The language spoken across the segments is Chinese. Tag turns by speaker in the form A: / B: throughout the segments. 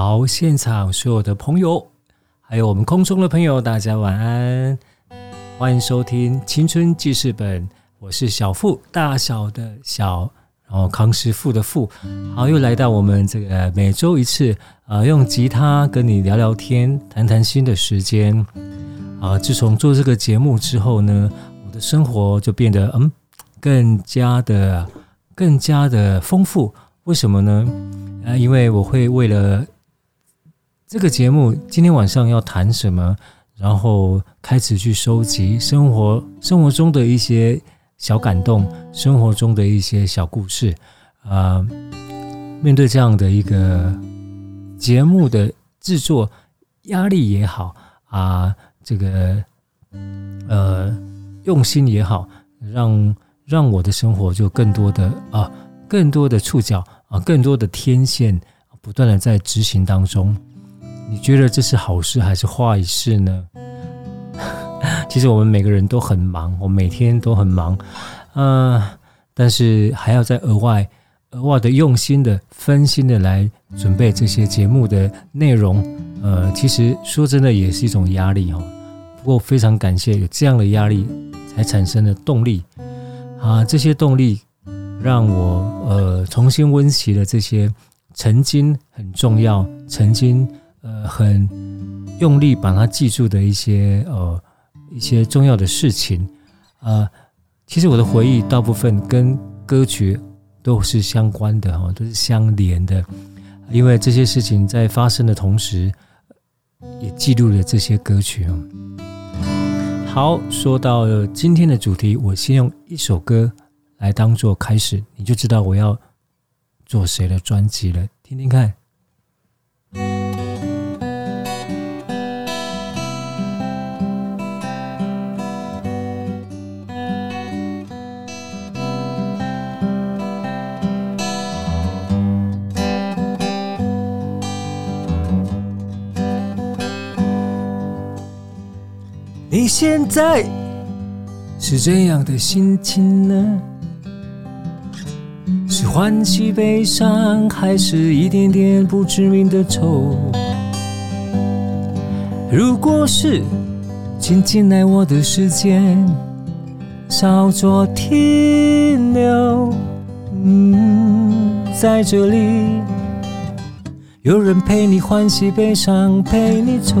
A: 好，现场所有的朋友，还有我们空中的朋友，大家晚安，欢迎收听《青春记事本》，我是小富，大小的小，然后康师傅的富。好，又来到我们这个每周一次、呃，用吉他跟你聊聊天、谈谈心的时间啊、自从做这个节目之后呢，我的生活就变得嗯，更加的、更加的丰富。为什么呢？呃，因为我会为了这个节目今天晚上要谈什么？然后开始去收集生活生活中的一些小感动，生活中的一些小故事。啊、面对这样的一个节目的制作，压力也好啊，这个呃用心也好，让让我的生活就更多的啊，更多的触角啊，更多的天线不断的在执行当中。你觉得这是好事还是坏事呢？其实我们每个人都很忙，我每天都很忙，呃，但是还要再额外、额外的用心的、分心的来准备这些节目的内容，呃，其实说真的也是一种压力哦。不过非常感谢有这样的压力，才产生了动力啊！这些动力让我呃重新温习了这些曾经很重要、曾经。呃，很用力把它记住的一些呃一些重要的事情，呃，其实我的回忆大部分跟歌曲都是相关的哈，都是相连的，因为这些事情在发生的同时，也记录了这些歌曲哦。好，说到今天的主题，我先用一首歌来当做开始，你就知道我要做谁的专辑了，听听看。现在是怎样的心情呢？是欢喜悲伤，还是一点点不知名的愁？如果是，请进来我的世界，稍作停留。嗯，在这里，有人陪你欢喜悲伤，陪你愁。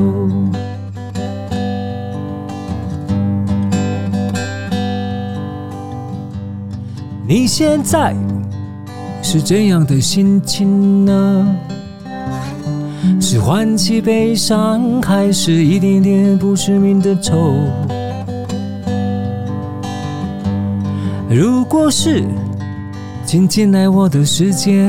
A: 你现在是怎样的心情呢？是欢喜悲伤，还是一点点不知名的愁？如果是，请进来我的世界，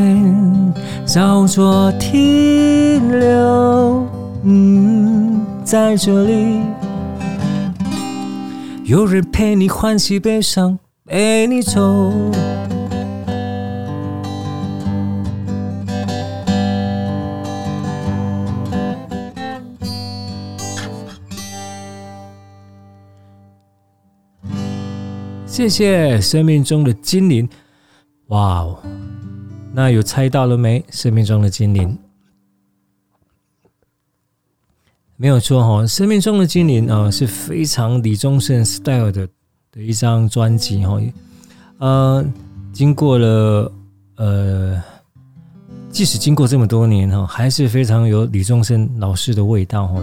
A: 稍作停留。嗯，在这里，有人陪你欢喜悲伤。陪你走，谢谢生命中的精灵。哇哦，那有猜到了没？生命中的精灵，没有错哈。生命中的精灵啊，是非常李宗盛 style 的。的一张专辑哈，呃，经过了呃，即使经过这么多年哈，还是非常有李宗盛老师的味道哈。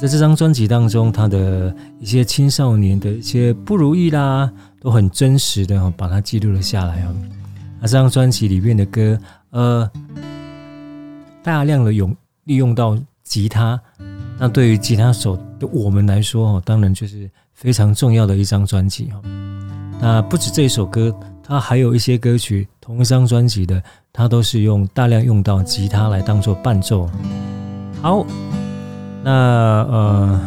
A: 在这张专辑当中，他的一些青少年的一些不如意啦，都很真实的把它记录了下来啊。那这张专辑里面的歌，呃，大量的用利用到吉他，那对于吉他手的我们来说，当然就是。非常重要的一张专辑哈，那不止这首歌，它还有一些歌曲，同一张专辑的，它都是用大量用到吉他来当做伴奏。好，那呃，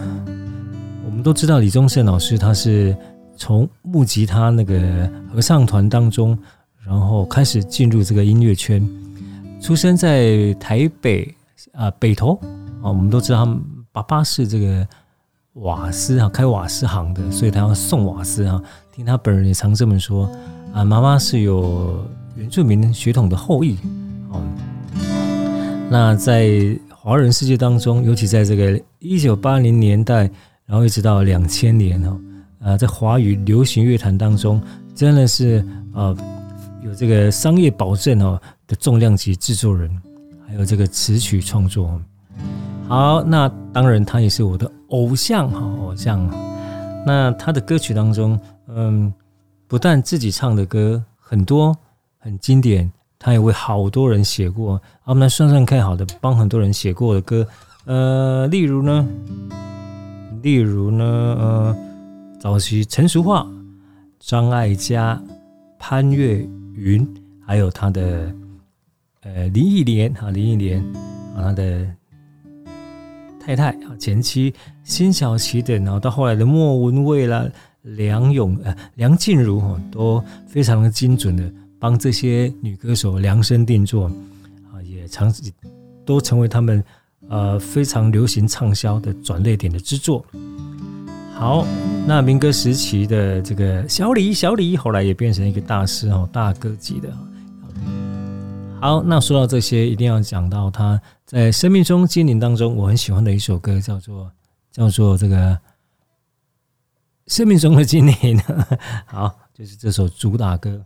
A: 我们都知道李宗盛老师他是从木吉他那个合唱团当中，然后开始进入这个音乐圈，出生在台北啊、北投啊，我们都知道他爸爸是这个。瓦斯啊，开瓦斯行的，所以他要送瓦斯啊。听他本人也常这么说啊。妈妈是有原住民血统的后裔哦。那在华人世界当中，尤其在这个一九八零年代，然后一直到两千年哦，啊，在华语流行乐坛当中，真的是呃有这个商业保证哦的重量级制作人，还有这个词曲创作。好，那当然他也是我的。偶像哈，偶像。那他的歌曲当中，嗯，不但自己唱的歌很多很经典，他也为好多人写过。我们来算算看，好的，帮很多人写过的歌，呃，例如呢，例如呢，呃，早期陈淑桦、张艾嘉、潘越云，还有他的呃林忆莲哈，林忆莲啊，他的。太太啊，前妻辛晓琪等，然后到后来的莫文蔚啦、梁咏呃梁静茹哈，都非常的精准的帮这些女歌手量身定做啊，也常都成为他们呃非常流行畅销的转捩点的之作。好，那民歌时期的这个小李，小李后来也变成一个大师哦，大哥级的。好，那说到这些，一定要讲到他在生命中精灵当中，我很喜欢的一首歌，叫做叫做这个生命中的精灵。好，就是这首主打歌。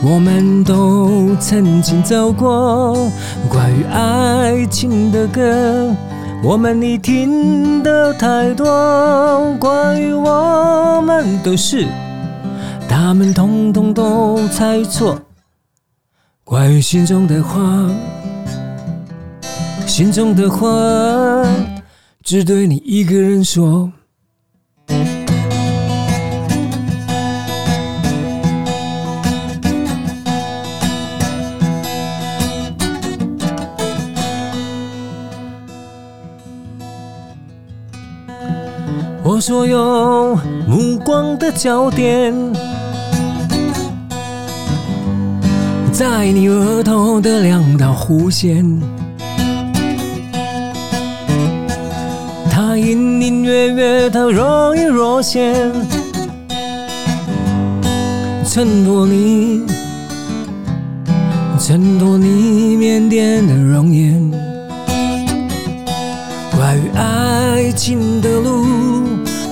A: 我们都曾经走过关于爱情的歌，我们你听的太多。关于我们的事，他们统统都猜错。关于心中的话，心中的话，只对你一个人说。所有目光的焦点，在你额头的两道弧线，它隐隐约约，它若隐若现，衬托你，衬托你腼腆的容颜。关于爱情的路。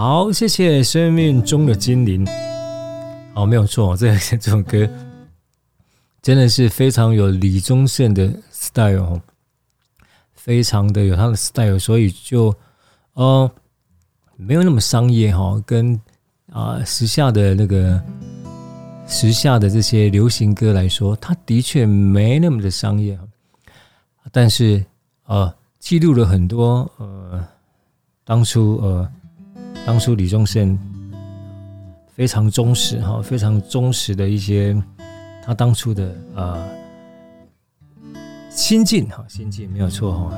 A: 好，谢谢生命中的精灵。好，没有错，这这首歌真的是非常有李宗盛的 style，非常的有他的 style，所以就呃没有那么商业哈，跟啊时下的那个时下的这些流行歌来说，它的确没那么的商业，但是呃，记录了很多呃，当初呃，当初李宗盛非常忠实哈，非常忠实的一些他当初的呃心境哈，心境没有错哈。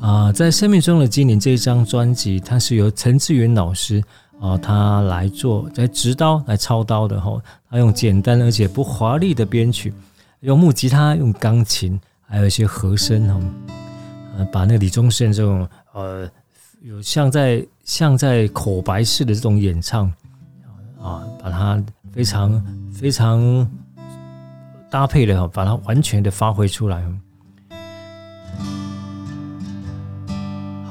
A: 啊，在生命中的精灵这一张专辑，它是由陈志云老师。啊，他来做来执刀来操刀的哈，他用简单而且不华丽的编曲，用木吉他、用钢琴，还有一些和声哈，呃，把那个李宗盛这种呃，有像在像在口白式的这种演唱啊，把它非常非常搭配的，把它完全的发挥出来。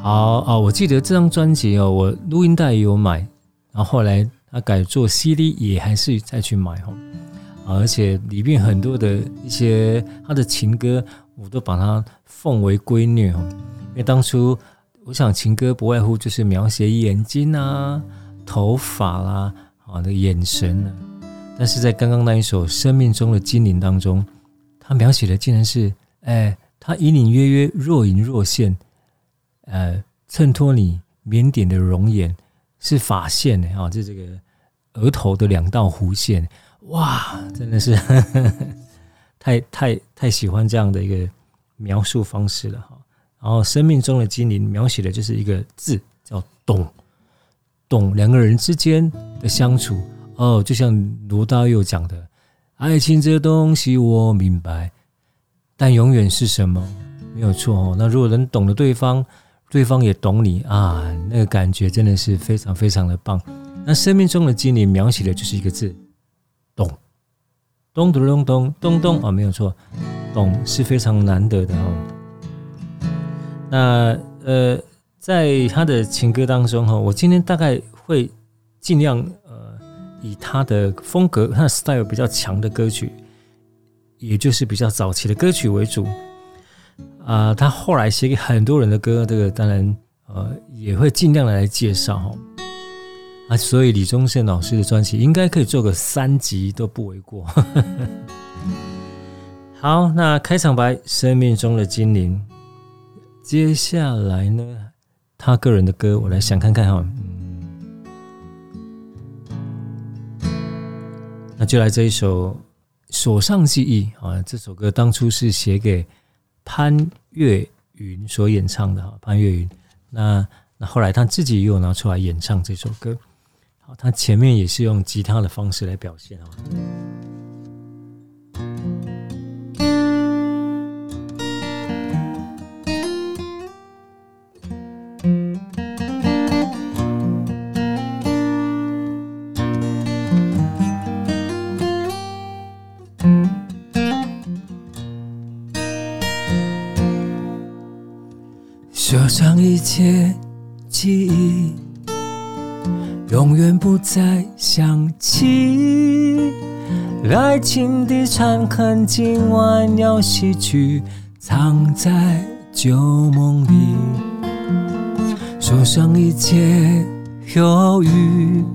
A: 好啊，我记得这张专辑哦，我录音带也有买。然后后来他改做 CD 也还是再去买哈，而且里面很多的一些他的情歌，我都把它奉为圭臬哦。因为当初我想情歌不外乎就是描写眼睛啊、头发啦、啊那眼神啊，但是在刚刚那一首《生命中的精灵》当中，他描写的竟然是哎，他隐隐约约若隐若现，呃，衬托你腼腆的容颜。是发线啊，就这个额头的两道弧线，哇，真的是呵 呵太太太喜欢这样的一个描述方式了哈。然后生命中的精灵描写的就是一个字叫懂，懂两个人之间的相处哦，就像罗大佑讲的，爱情这东西我明白，但永远是什么没有错哦。那如果能懂得对方。对方也懂你啊，那个感觉真的是非常非常的棒。那生命中的精灵描写的就是一个字，懂，咚咚咚咚咚咚啊，没有错，懂是非常难得的哦。那呃，在他的情歌当中哈，我今天大概会尽量呃，以他的风格、他的 style 比较强的歌曲，也就是比较早期的歌曲为主。啊、呃，他后来写给很多人的歌，这个当然呃也会尽量的来介绍哈。啊，所以李宗盛老师的专辑应该可以做个三集都不为过。好，那开场白《生命中的精灵》，接下来呢，他个人的歌我来想看看哈。嗯，那就来这一首《锁上记忆》啊，这首歌当初是写给。潘越云所演唱的哈，潘越云，那那后来他自己又拿出来演唱这首歌，好，他前面也是用吉他的方式来表现啊。一切记忆，永远不再想起。爱情的残痕，今晚要洗去，藏在旧梦里。锁上一切犹豫，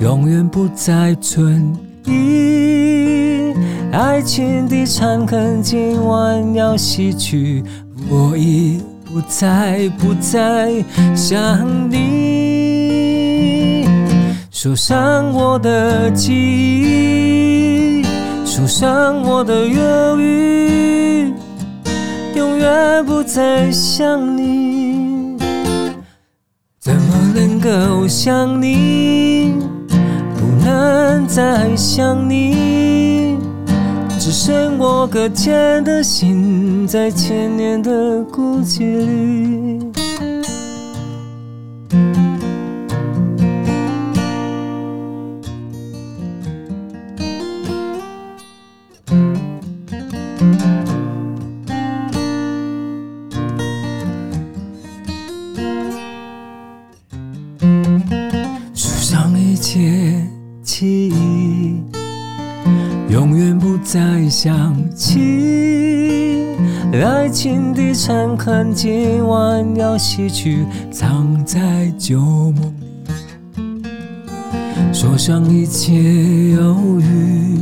A: 永远不再存疑。爱情的残痕，今晚要洗去，我已。不再不再想你，锁上我的记忆，锁上我的忧郁，永远不再想你。怎么能够想你？不能再想你。只剩我搁浅的心，在千年的孤寂里。情爱情的残痕，今晚要洗去，藏在旧梦里。说上一切犹豫，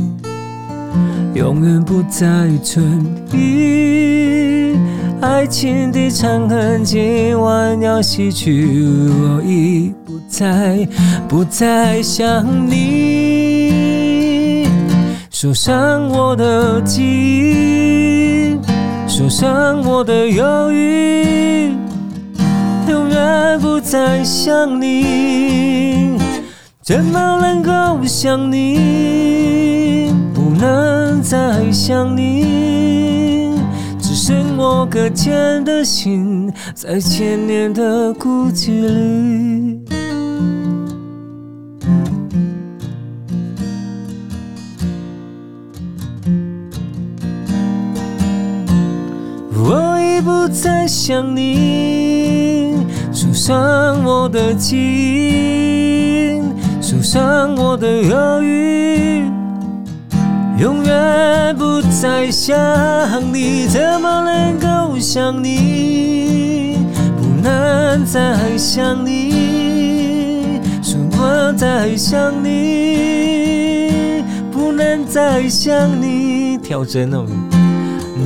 A: 永远不再存疑。爱情的残恨，今晚要洗去，我已不再不再想你。说上我的记忆，说上我的犹豫，永远不再想你。怎么能够想你？不能再想你，只剩我搁浅的心，在千年的孤寂里。想你，说上我的情。受伤我的犹豫，永远不再想你，怎么能够想你？不能再想你，说我在想你，不能再想你。跳针哦，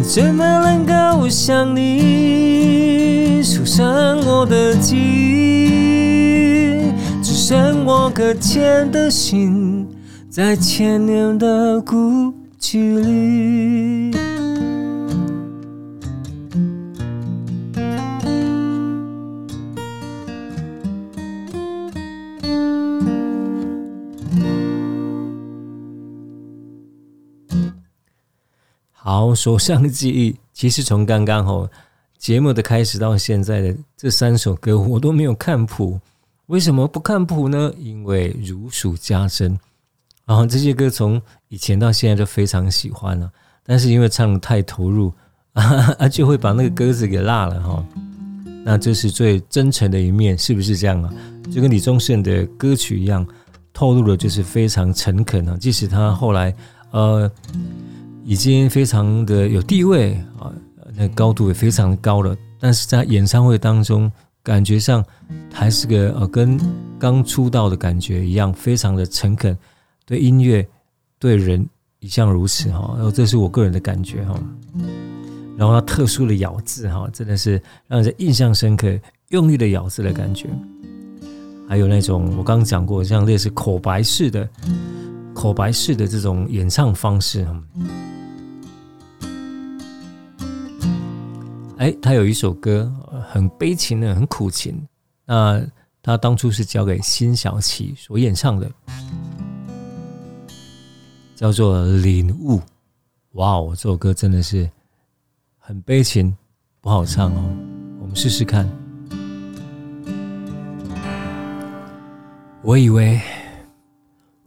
A: 怎么能够想你？受伤我的记忆。只剩我搁浅的心，在千年的孤寂里。好，说上记忆，其实从刚刚吼节目的开始到现在的这三首歌，我都没有看谱。为什么不看谱呢？因为如数家珍，然后这些歌从以前到现在都非常喜欢了，但是因为唱得太投入 啊，就会把那个歌词给落了哈。那这是最真诚的一面，是不是这样啊？就跟李宗盛的歌曲一样，透露的就是非常诚恳啊。即使他后来呃已经非常的有地位啊，那高度也非常高了，但是在演唱会当中。感觉上还是个呃，跟刚出道的感觉一样，非常的诚恳，对音乐、对人一向如此哈。然后这是我个人的感觉哈。然后他特殊的咬字哈，真的是让人印象深刻，用力的咬字的感觉。还有那种我刚刚讲过，像类似口白式的、口白式的这种演唱方式。哎，他有一首歌。很悲情的，很苦情。那他当初是交给辛晓琪所演唱的，叫做《领悟》。哇哦，这首歌真的是很悲情，不好唱哦。我们试试看。我以为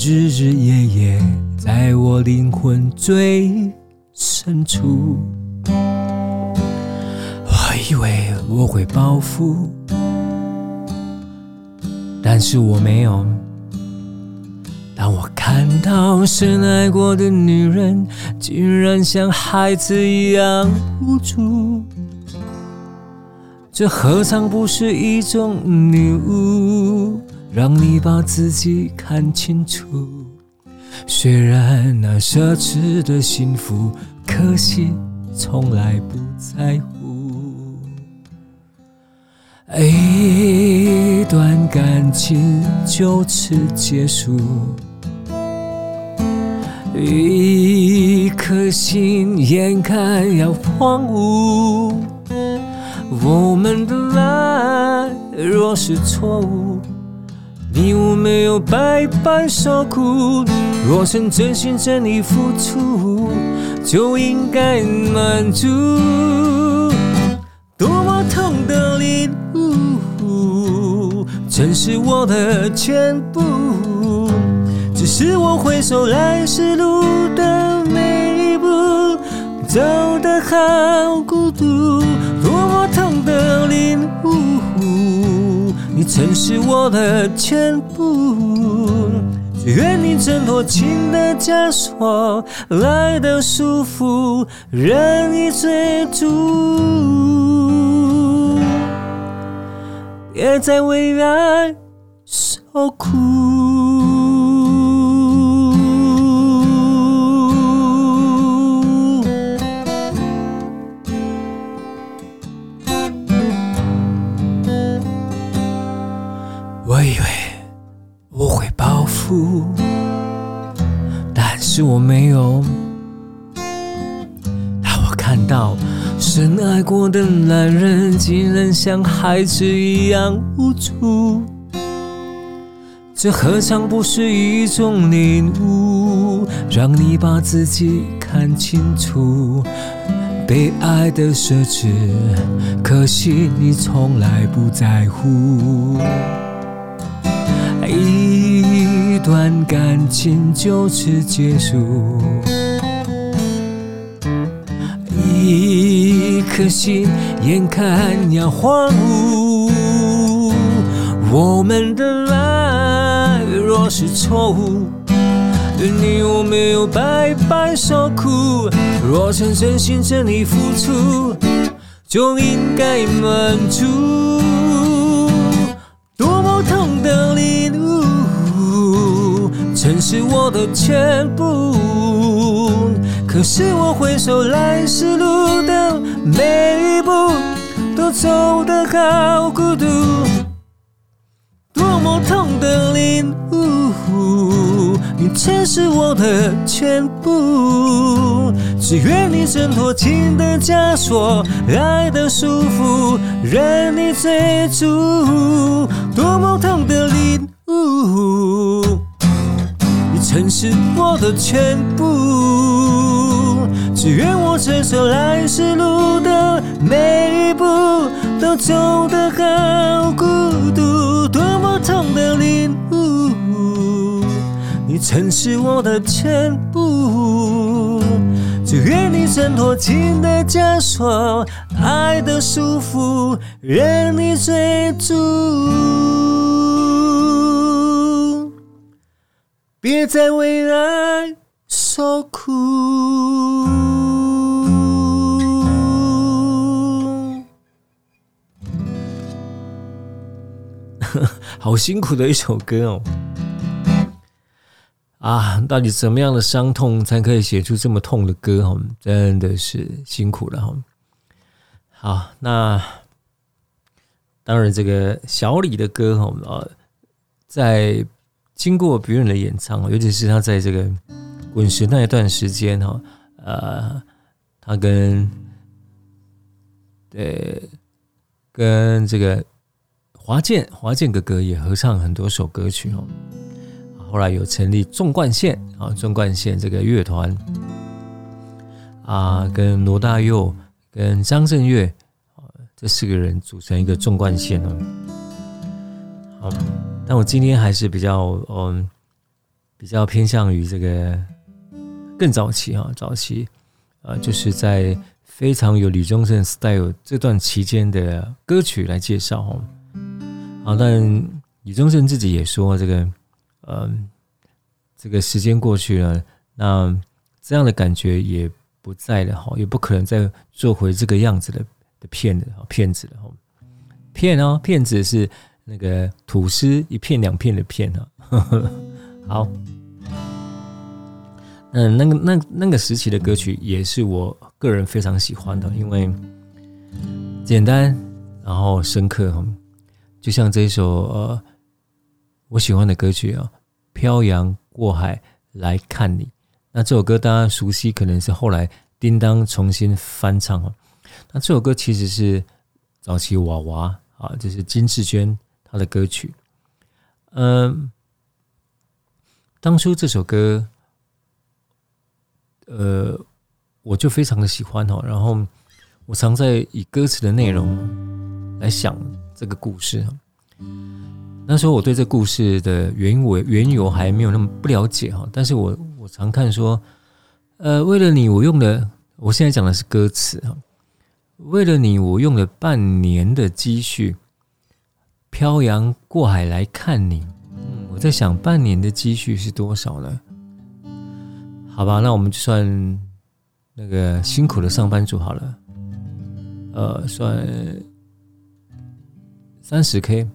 A: 日日夜夜在我灵魂最深处。我以为我会报复。但是我没有。当我看到深爱过的女人，竟然像孩子一样无助，这何尝不是一种领悟？让你把自己看清楚。虽然那奢侈的幸福，可惜从来不在乎。一段感情就此结束，一颗心眼看要荒芜。我们的爱若是错误，你我没有白白受苦。若曾真心真意付出，就应该满足。多么痛的领悟，曾是我的全部。只是我回首来时路的每一步，走得好孤独，多么痛的领悟，你曾是我的全部。愿你挣脱情的枷锁，来的束缚任意追逐，别再为爱受苦。我没有。当我看到深爱过的男人，竟然像孩子一样无助。这何尝不是一种领悟，让你把自己看清楚。被爱的奢侈，可惜你从来不在乎。段感情就此结束，一颗心眼看要荒芜，我们的爱。若是错误，你有没有白白受苦？若曾真心真意付出，就应该满足。多么痛的领悟，曾是我的全部。可是我回首来时路的每一步，都走得好孤独。多么痛的领悟。你曾是我的全部，只愿你挣脱情的枷锁，爱的束缚任你追逐。多么痛的领悟，是我的全部，只愿我承受来时路的每一步，都走得好孤独。多么痛的领悟。你曾是我的全部，只愿你挣脱情的枷锁，爱的束缚任你追逐，别再为爱受苦。好辛苦的一首歌哦。啊，到底怎么样的伤痛才可以写出这么痛的歌？哈，真的是辛苦了哈。好，那当然，这个小李的歌哈，呃，在经过别人的演唱，尤其是他在这个滚石那一段时间哈，呃，他跟对跟这个华健华健哥哥也合唱很多首歌曲哦。后来有成立纵贯线啊，纵贯线这个乐团啊，跟罗大佑、跟张震岳啊这四个人组成一个纵贯线哦。好，但我今天还是比较嗯，比较偏向于这个更早期啊，早期啊，就是在非常有李宗盛 style 这段期间的歌曲来介绍哦。好，但李宗盛自己也说这个。嗯，这个时间过去了，那这样的感觉也不在了哈，也不可能再做回这个样子的的骗子骗子了哈。骗哦，骗子是那个吐司一片两片的片哈。好，嗯，那个那那个时期的歌曲也是我个人非常喜欢的，因为简单然后深刻，就像这一首呃我喜欢的歌曲啊。漂洋过海来看你，那这首歌大家熟悉，可能是后来叮当重新翻唱哦。那这首歌其实是早期娃娃啊，就是金智娟他的歌曲。嗯，当初这首歌，呃，我就非常的喜欢哦。然后我常在以歌词的内容来想这个故事。那时候我对这故事的原委缘由还没有那么不了解哈，但是我我常看说，呃，为了你，我用了，我现在讲的是歌词哈，为了你，我用了半年的积蓄，漂洋过海来看你。嗯，我在想，半年的积蓄是多少呢？好吧，那我们就算那个辛苦的上班族好了，呃，算三十 K。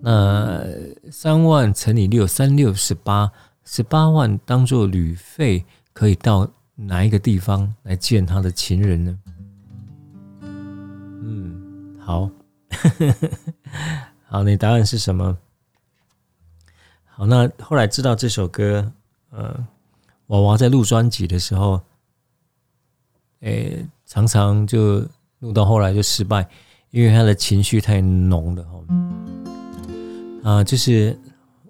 A: 那三万乘以六，三六十八，十八万当做旅费，可以到哪一个地方来见他的情人呢？嗯，好，好，你答案是什么？好，那后来知道这首歌，呃，娃娃在录专辑的时候，诶，常常就录到后来就失败，因为他的情绪太浓了哈。啊，就是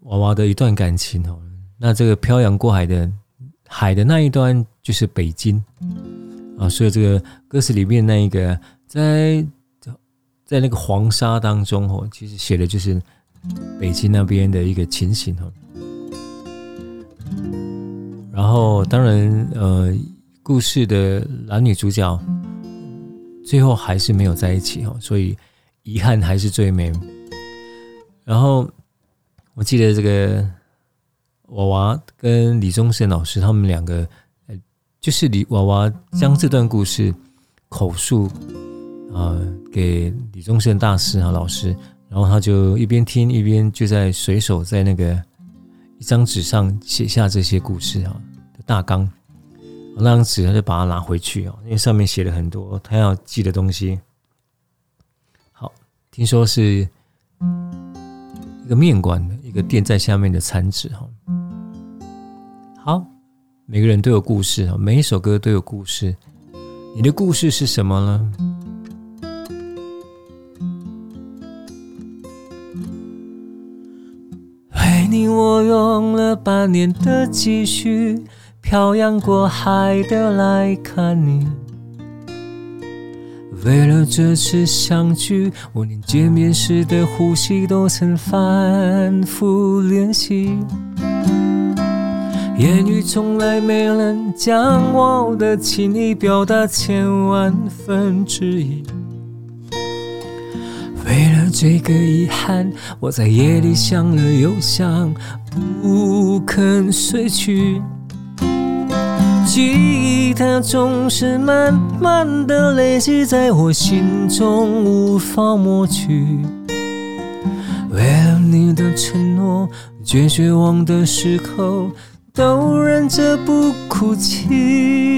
A: 娃娃的一段感情哦。那这个漂洋过海的海的那一端就是北京啊，所以这个歌词里面那一个在在那个黄沙当中哦，其实写的就是北京那边的一个情形哦。然后当然呃，故事的男女主角最后还是没有在一起哦，所以遗憾还是最美。然后我记得这个娃娃跟李宗盛老师他们两个，就是李娃娃将这段故事口述、呃、给李宗盛大师啊老师，然后他就一边听一边就在随手在那个一张纸上写下这些故事啊的大纲，那张纸他就把它拿回去啊，因为上面写了很多他要记的东西。好，听说是。一个面馆的一个店在下面的餐纸哈，好，每个人都有故事哈，每一首歌都有故事，你的故事是什么呢？你我用了半年的积蓄，漂洋过海的来看你。为了这次相聚，我连见面时的呼吸都曾反复练习。言语从来没能将我的情意表达千万分之一。为了这个遗憾，我在夜里想了又想，不肯睡去。记忆它总是慢慢的累积在我心中，无法抹去。为了你的承诺，最绝望的时候都忍着不哭泣。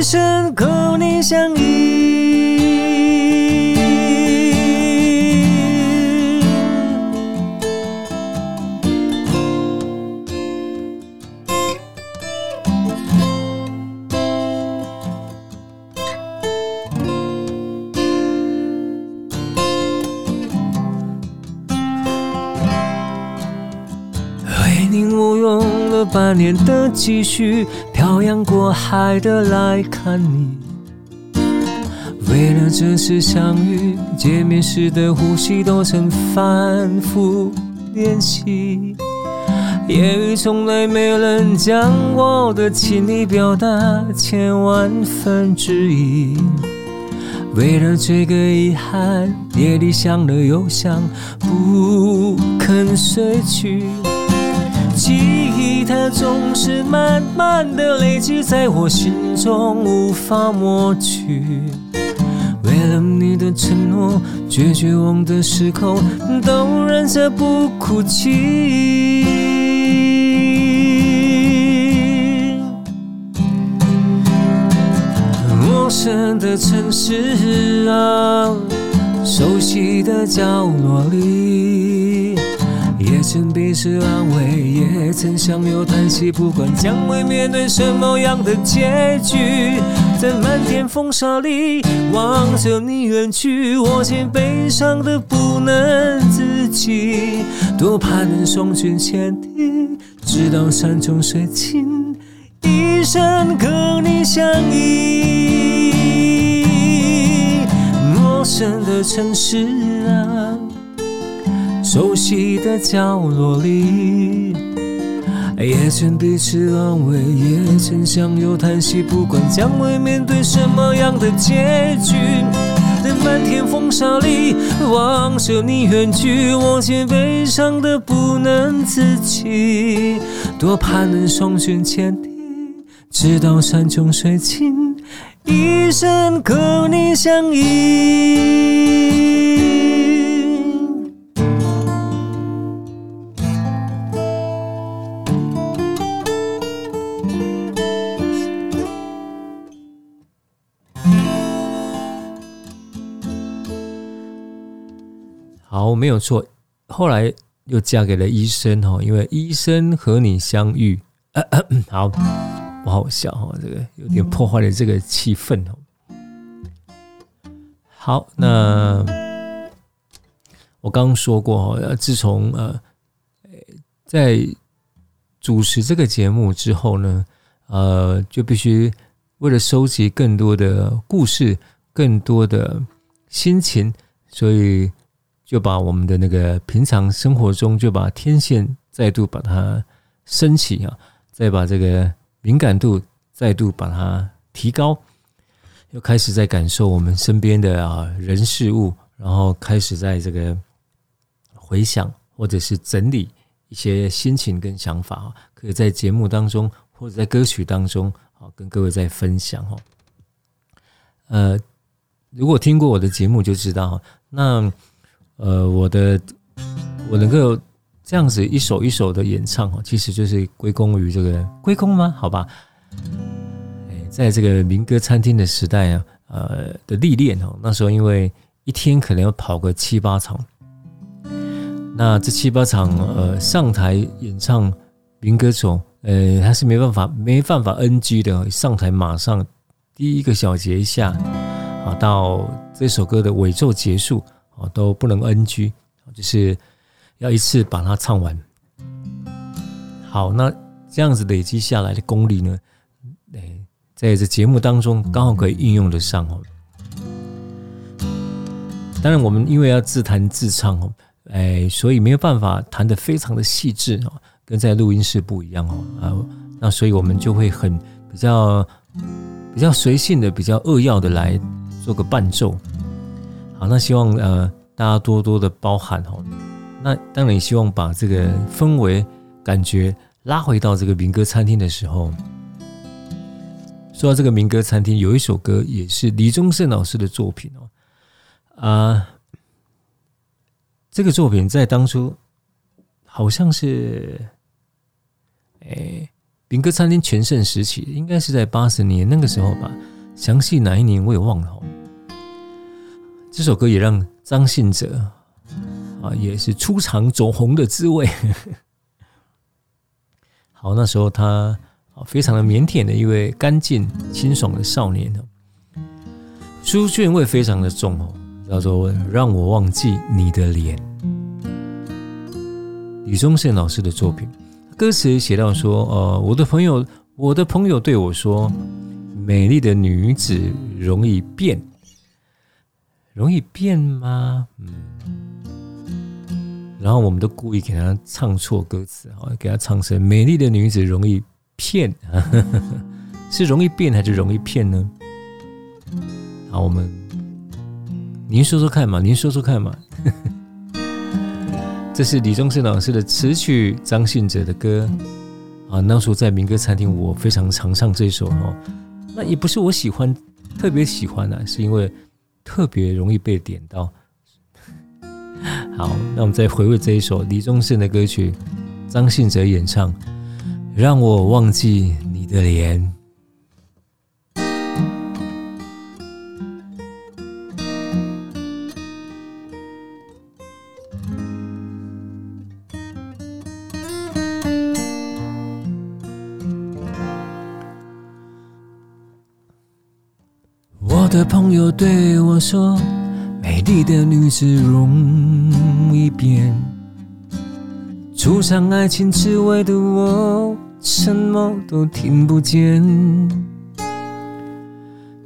A: 一生共你相依。年的积蓄，漂洋过海的来看你。为了这次相遇，见面时的呼吸都曾反复练习。言语从来没有人将我的情意表达千万分之一。为了这个遗憾，夜里想了又想，不肯睡去。记忆它总是慢慢的累积在我心中，无法抹去。为了你的承诺，最绝望的时候都忍着不哭泣。陌生的城市啊，熟悉的角落里，也曾彼此安慰，也曾相拥叹息。不管将会面对什么样的结局，在漫天风沙里望着你远去，我竟悲伤得不能自己。多盼能双拳牵地，直到山穷水尽，一生和你相依。陌生的城市啊，熟悉的角落里，也曾彼此安慰，也曾相拥叹息。不管将会面对什么样的结局，在漫天风沙里望着你远去，我竟悲伤得不能自己。多盼能双拳牵地，直到山穷水尽。一生和你相依。我，没有错。后来又嫁给了医生哈，因为医生和你相遇。好。不好笑哈，这个有点破坏了这个气氛哦。好，那我刚刚说过哈，自从呃，在主持这个节目之后呢，呃，就必须为了收集更多的故事、更多的心情，所以就把我们的那个平常生活中就把天线再度把它升起啊，再把这个。敏感度再度把它提高，又开始在感受我们身边的啊人事物，然后开始在这个回想或者是整理一些心情跟想法啊，可以在节目当中或者在歌曲当中啊跟各位再分享哈。呃，如果听过我的节目就知道，那呃我的我能够。这样子一首一首的演唱哦，其实就是归功于这个归功吗？好吧，在这个民歌餐厅的时代啊，呃的历练哦，那时候因为一天可能要跑个七八场，那这七八场呃上台演唱民歌手，呃还是没办法没办法 NG 的，上台马上第一个小节一下啊，到这首歌的尾奏结束哦都不能 NG，就是。要一次把它唱完。好，那这样子累积下来的功力呢？在这节目当中刚好可以运用得上哦。当然，我们因为要自弹自唱哦，哎，所以没有办法弹得非常的细致哦，跟在录音室不一样哦。啊，那所以我们就会很比较比较随性的、比较扼要的来做个伴奏。好，那希望呃大家多多的包涵哦。那当然，希望把这个氛围感觉拉回到这个民歌餐厅的时候。说到这个民歌餐厅，有一首歌也是李宗盛老师的作品哦。啊，这个作品在当初好像是，哎，民歌餐厅全盛时期，应该是在八十年那个时候吧。详细哪一年我也忘了。这首歌也让张信哲。啊，也是出场走红的滋味。好，那时候他啊，非常的腼腆的一位干净清爽的少年哦，书卷味非常的重哦，叫做《让我忘记你的脸》。李宗盛老师的作品，歌词写到说：“呃，我的朋友，我的朋友对我说，美丽的女子容易变，容易变吗？”嗯。然后我们都故意给他唱错歌词，好，给他唱成“美丽的女子容易骗”，是容易变还是容易骗呢？好，我们您说说看嘛，您说说看嘛。这是李宗盛老师的词曲，张信哲的歌啊。那时候在民歌餐厅，我非常常唱这首哦。那也不是我喜欢，特别喜欢啊，是因为特别容易被点到。好，那我们再回味这一首李宗盛的歌曲，张信哲演唱《让我忘记你的脸》。的朋友对我说：“美丽的女子容易变。”触上爱情滋味的我，什么都听不见。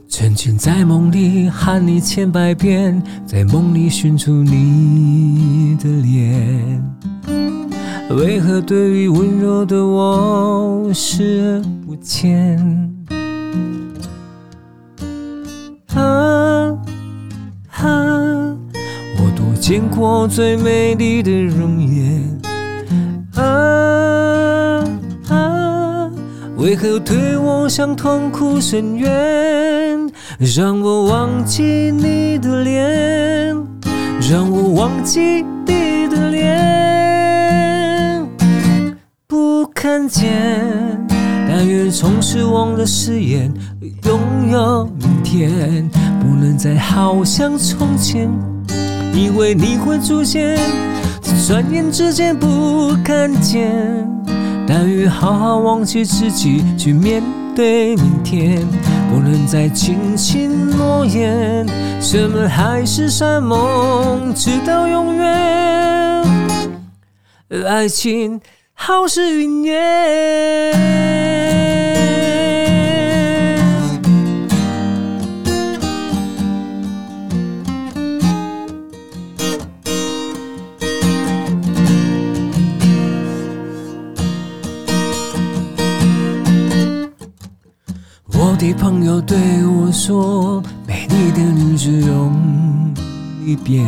A: 曾经在梦里喊你千百遍，在梦里寻出你的脸。为何对于温柔的我视而不见？啊啊！我多见过最美丽的容颜。啊啊！为何对我像痛苦深渊？让我忘记你的脸，让我忘记你的脸。不看见，但愿从此忘了誓言，拥有明天，不能再好像从前，以为你会出现，转眼之间不看见。但愿好好忘记自己，去面对明天，不能再轻轻诺言，什么海誓山盟，直到永远，爱情。好似云烟。我的朋友对我说：“美丽的女子容易变，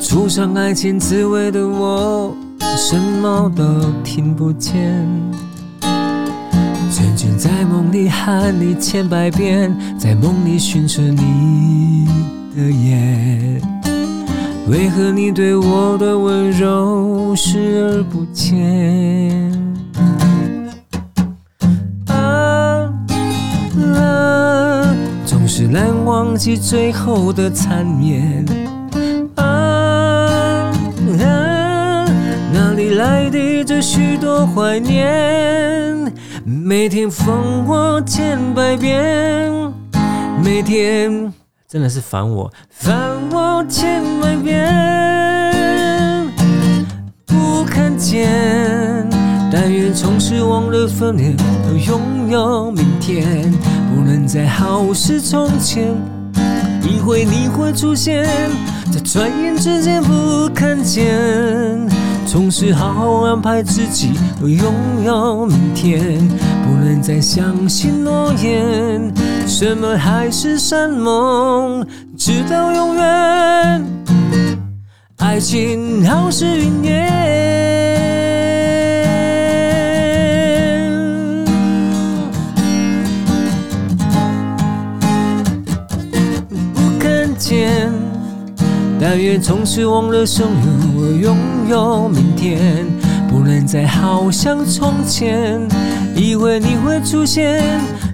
A: 触上爱情滋味的我。”什么都听不见，曾经在梦里喊你千百遍，在梦里寻着你的眼，为何你对我的温柔视而不见？难忘记最后的缠绵。啊啊，哪里来的这许多怀念，每天烦我千百遍，每天真的是烦我，烦我千百遍，不看见，但愿从此忘了分离，都拥有明天，不能再好似从前，以为你会出现，在转眼之间不看见。总是好好安排自己，拥有明天，不能再相信诺言，什么海誓山盟，直到永远。爱情好似云烟，但愿从此忘了相遇，拥有明天，不能再好像从前。以为你会出现，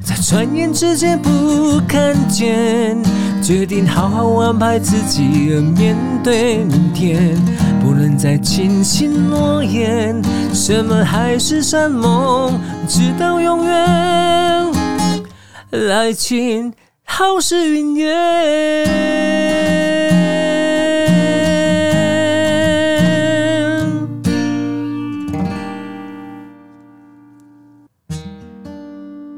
A: 在转眼之间不看见。决定好好安排自己而，面对明天，不能再轻信诺言。什么海誓山盟，直到永远。爱情好事云烟。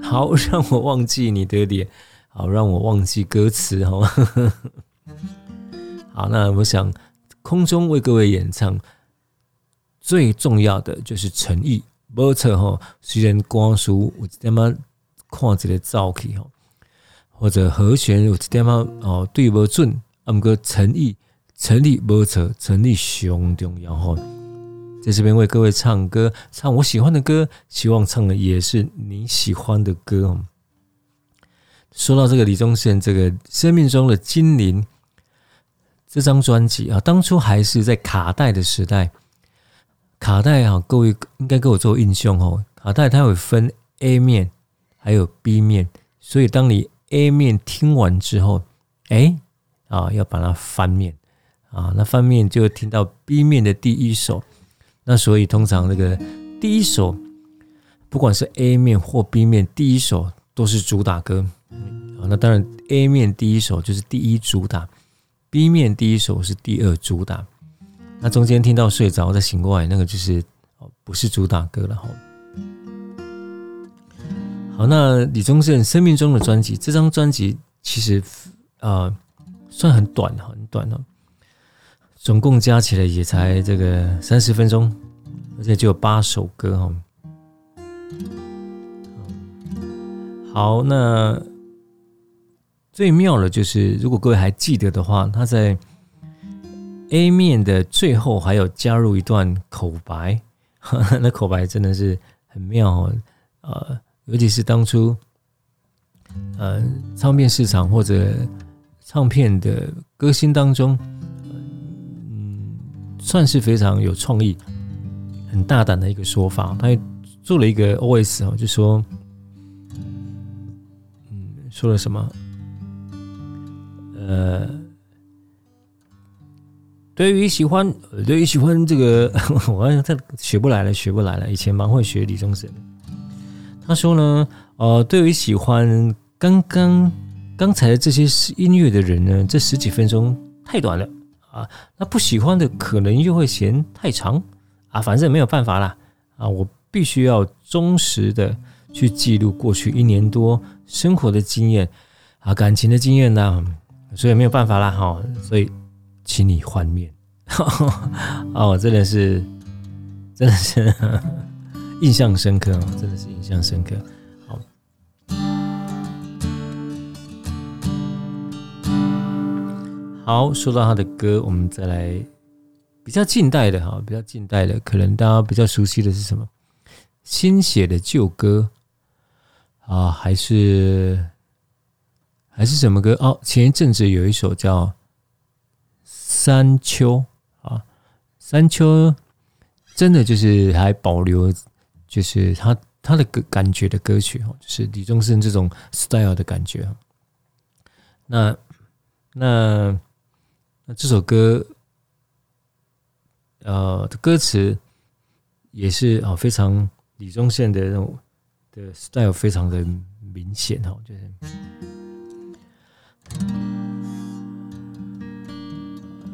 A: 好，让我忘记你的脸。好，让我忘记歌词，好？好，那我想空中为各位演唱，最重要的就是诚意。没错哈，虽然光书我他妈看这个造气哈，或者和弦有点妈哦对不准，啊不过诚意，诚意没错，诚意上重要哈。在这边为各位唱歌，唱我喜欢的歌，希望唱的也是你喜欢的歌。说到这个李宗盛，这个生命中的精灵这张专辑啊，当初还是在卡带的时代，卡带啊，各位应该给我做印象哦。卡带它会分 A 面还有 B 面，所以当你 A 面听完之后，哎啊，要把它翻面啊，那翻面就听到 B 面的第一首。那所以通常那个第一首，不管是 A 面或 B 面，第一首都是主打歌，好，那当然 A 面第一首就是第一主打，B 面第一首是第二主打。那中间听到睡着再醒过来，那个就是，不是主打歌了哈。好，那李宗盛生命中的专辑，这张专辑其实呃算很短，很短哦，总共加起来也才这个三十分钟，而且就有八首歌哈。好，那最妙的就是，如果各位还记得的话，他在 A 面的最后还有加入一段口白，那口白真的是很妙哦。呃，尤其是当初呃唱片市场或者唱片的歌星当中，嗯，算是非常有创意、很大胆的一个说法。他做了一个 OS 哦，就说。嗯说了什么？呃，对于喜欢，对于喜欢这个，我好像他学不来了，学不来了。以前蛮会学李宗盛。他说呢，呃，对于喜欢刚刚刚才的这些音乐的人呢，这十几分钟太短了啊。那不喜欢的可能又会嫌太长啊。反正没有办法啦啊，我必须要忠实的去记录过去一年多。生活的经验啊，感情的经验呢，所以没有办法啦哈，所以请你换面 哦，真的是，真的是印象深刻，真的是印象深刻。好，好，说到他的歌，我们再来比较近代的哈，比较近代的，可能大家比较熟悉的是什么？新写的旧歌。啊，还是还是什么歌？哦，前一阵子有一首叫《山丘》啊，《山丘》真的就是还保留，就是他他的歌感觉的歌曲哦，就是李宗盛这种 style 的感觉。那那那这首歌，呃，的歌词也是啊，非常李宗盛的那种。的 style 非常的明显哈，就是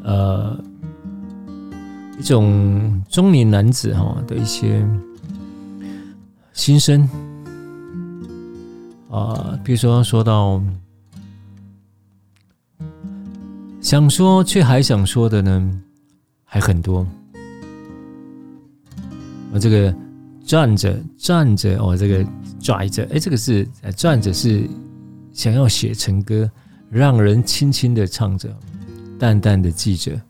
A: 呃一种中年男子哈的一些心声啊，比如说说到想说却还想说的呢，还很多我这个。站着站着哦，这个拽着，哎，这个是站着是想要写成歌，让人轻轻的唱着，淡淡的记着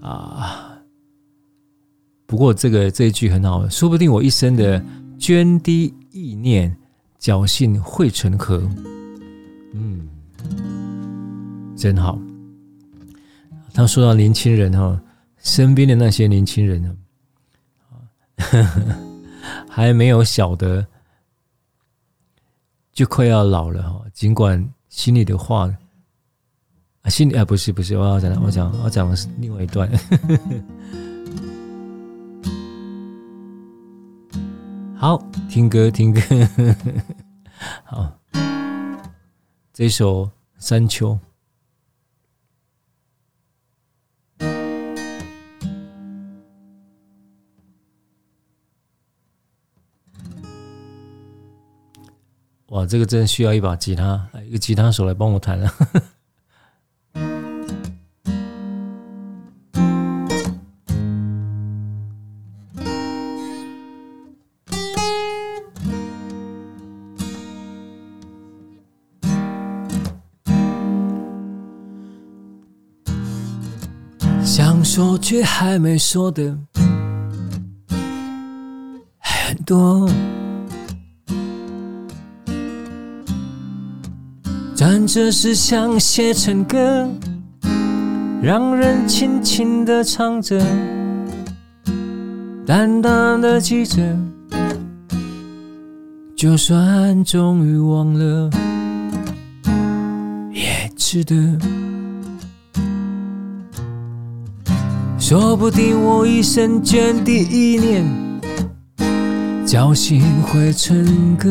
A: 啊。不过这个这一句很好，说不定我一生的涓滴意念，侥幸汇成河。嗯，真好。他说到年轻人哈，身边的那些年轻人呢？还没有晓得，就快要老了哈。尽管心里的话啊，心里啊，不是不是，我要讲，我讲，我讲的是另外一段。好，听歌，听歌。好，这首《山丘》。哇，这个真需要一把吉他，一个吉他手来帮我弹了。说却还没说的很多。站着是想写成歌，让人轻轻的唱着，淡淡的记着，就算终于忘了，也值得。说不定我一生涓滴一念，侥幸汇成歌。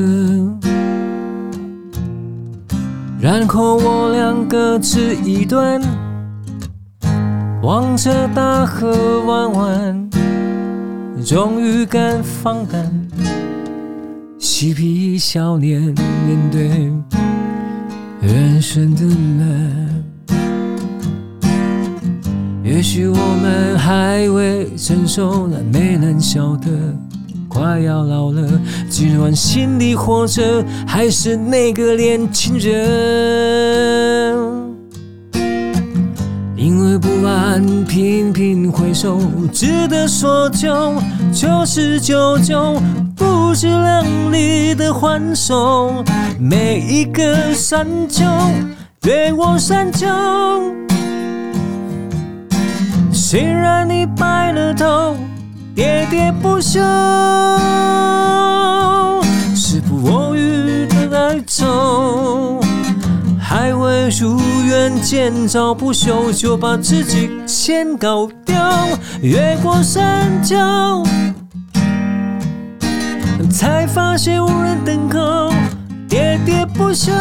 A: 然后我俩各自一端，望着大河弯弯，终于敢放胆，嬉皮笑脸面对人生的难。也许我们还未成熟，但没人晓得。快要老了，尽管心里活着还是那个年轻人。因为不安，频频回首，值得说九九十九九，不自量力的还手。每一个山丘，越过山丘，虽然你白了头。喋喋不休，时不我予的哀愁，还未如愿见着不朽，就把自己先搞掉。越过山丘，才发现无人等候。喋喋不休，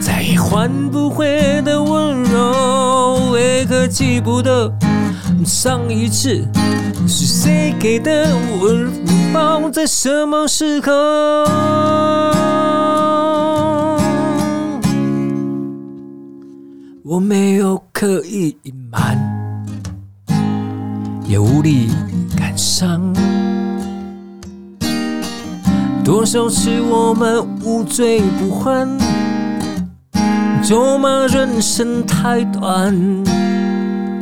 A: 再也换不回的温柔，记不得？上一次是谁给的温抱，在什么时候？我没有刻意隐瞒，也无力感伤。多少次我们无醉不欢，咒骂人生太短。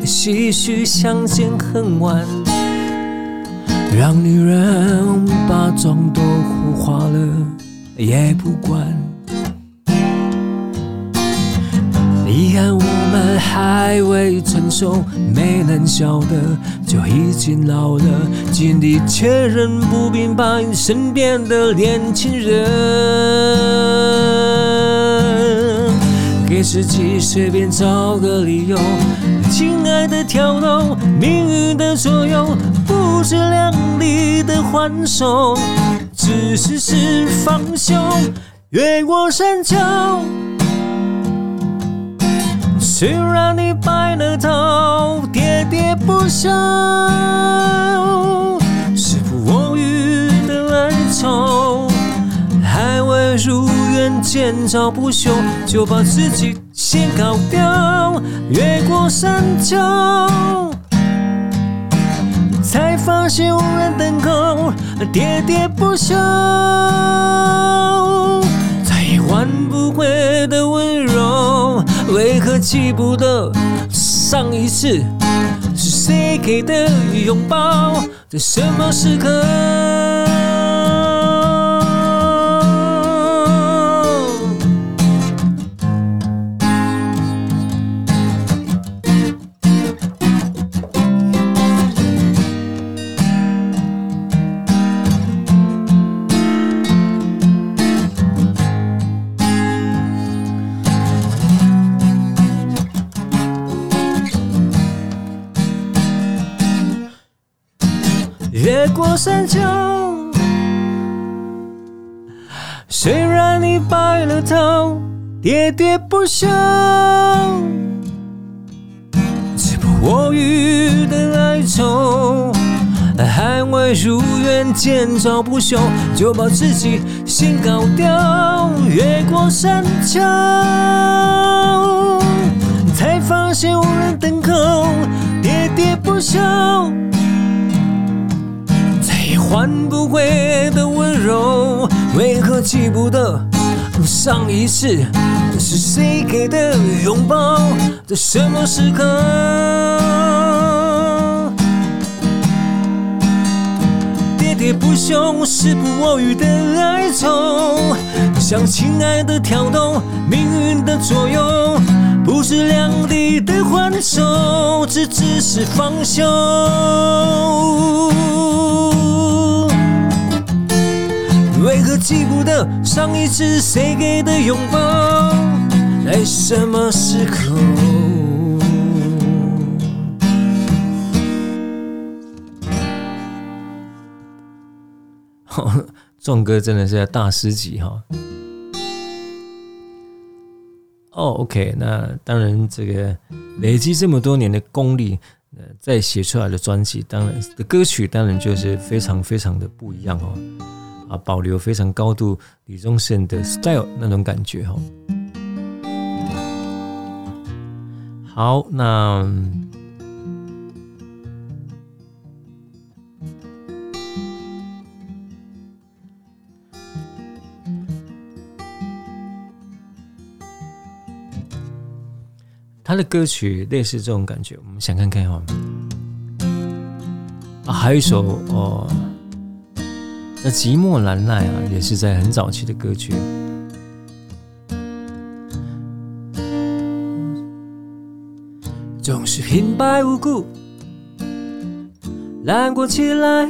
A: 唏嘘相见恨晚，让女人把妆都糊花了也不管。遗憾我们还未成熟，没能晓得就已经老了，经历却仍不明白身边的年轻人，给自己随便找个理由。情爱的挑逗，命运的左右，不自量力的还手，只是是放手，越过山丘。虽然你白了头，喋喋不休，见着不休，就把自己先搞掉。越过山丘，才发现无人等候。喋喋不休，再也换不回的温柔。为何记不得上一次是谁给的拥抱，在什么时刻？山丘，虽然你白了头，喋喋不休，时不我予的哀愁，还未如愿见着不朽，就把自己先搞掉。越过山丘，才发现无人等候，喋喋不休。换不回的温柔，为何记不得上一次是谁给的拥抱，在什么时刻？喋喋不休，时不我予的哀愁，像亲爱的挑逗，命运的左右，不是两地的欢送，只只是放手。为何记不得上一次谁给的拥抱，在什么时候？这种歌真的是大师级哈！哦哦，OK，那当然这个累积这么多年的功力，呃，再写出来的专辑，当然的歌曲当然就是非常非常的不一样哦，啊，保留非常高度李宗盛的 style 那种感觉哦。好，那。他的歌曲类似这种感觉，我们想看看哈。啊，还有一首哦，那《寂寞难耐》啊，也是在很早期的歌曲。总是平白无故难过起来，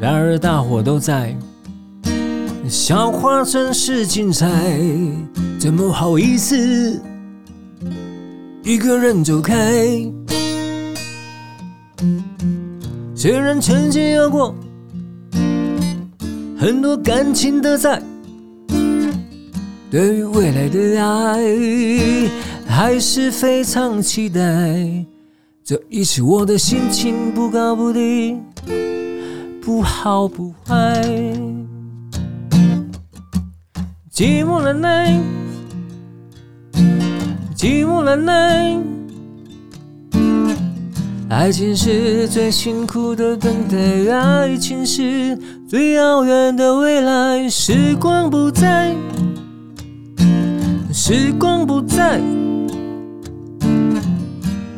A: 然而大伙都在，笑话真是精彩，怎么好意思？一个人走开，虽然曾经有过很多感情的债，对于未来的爱还是非常期待。这一次我的心情不高不低，不好不坏，寂寞难耐。寂寞难耐，爱情是最辛苦的等待，爱情是最遥远的未来。时光不再，时光不再，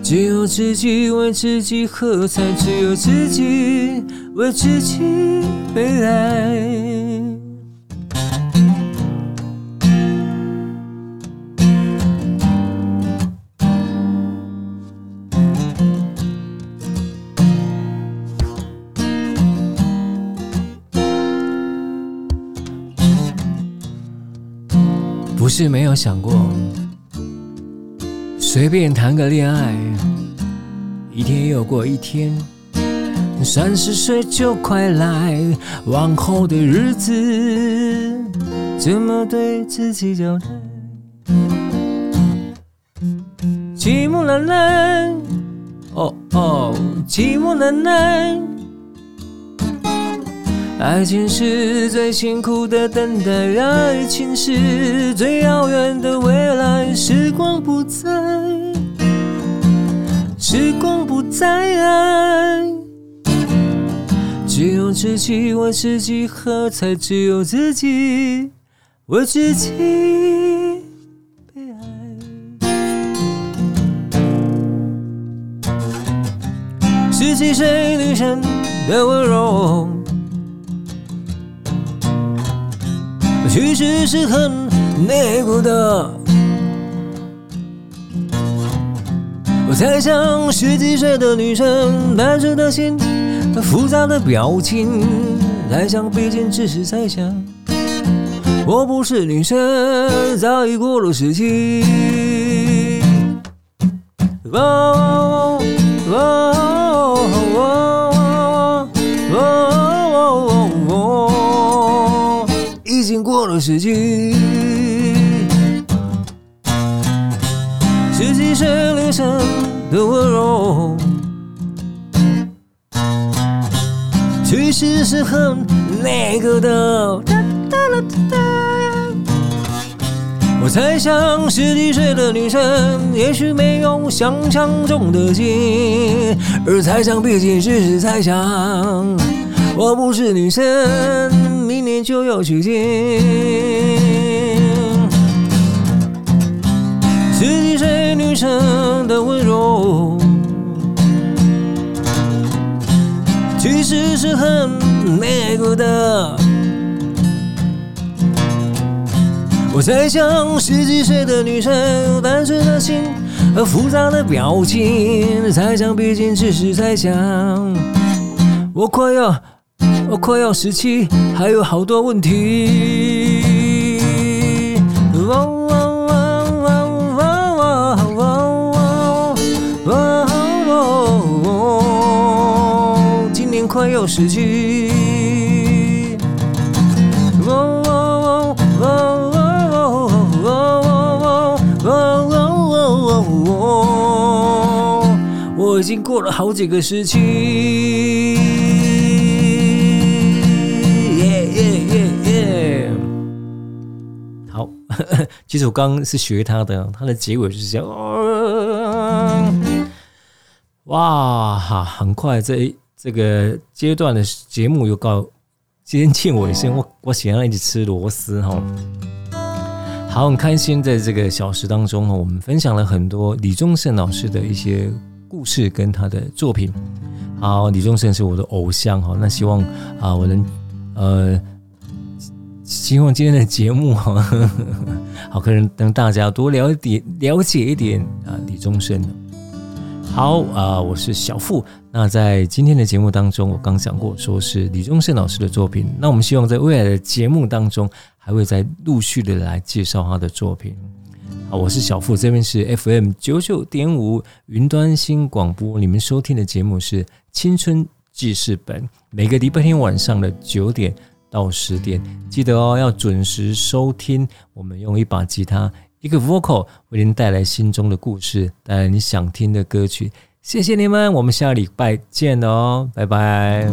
A: 只有自己为自己喝彩，只有自己为自己悲哀。是没有想过，随便谈个恋爱，一天又过一天，三十岁就快来，往后的日子怎么对自己交代？寂寞难耐，哦哦，寂寞难耐。爱情是最辛苦的等待，爱情是最遥远的未来。时光不再，时光不再，只有自己为自己喝彩，只有自己为自己悲哀。十七岁女生的温柔。其实是很内部的，我猜想十几岁的女生单纯的心，复杂的表情，猜想毕竟只是猜想。我不是女生，早已过了时期。哦哦十几，岁女生的温柔，其实是很那个的。我猜想十几岁的女生也许没有想象中的精，而猜想毕竟只是猜想。我不是女生。明年就要娶亲，十几岁女生的温柔，其实是很那个的。我在想，十几岁的女生，单纯的心和复杂的表情，猜想毕竟只是猜想。我快要。我快要十七，还有好多问题。哦快要十七，哦哦哦哦哦哦哦哦哦哦哦哦哦哦哦，我已经过了好几个时期。哦哦哦哦哦哦哦哦其实我刚刚是学他的，他的结尾就是这样。哇哈，很快这这个阶段的节目又告接近尾声，我我想要一直吃螺丝哈。好，很开心，在这个小时当中呢，我们分享了很多李宗盛老师的一些故事跟他的作品。好，李宗盛是我的偶像哈，那希望啊，我能呃，希望今天的节目哈，好，可能让大家多了解了解一点啊，李宗盛。好啊、我是小付。那在今天的节目当中，我刚讲过，说是李宗盛老师的作品。那我们希望在未来的节目当中，还会再陆续的来介绍他的作品。好，我是小付，这边是 FM 九九点五云端新广播。你们收听的节目是《青春记事本》，每个礼拜天晚上的九点到十点，记得哦，要准时收听。我们用一把吉他。一个 vocal 为您带来心中的故事，带来你想听的歌曲。谢谢你们，我们下礼拜见哦，拜拜。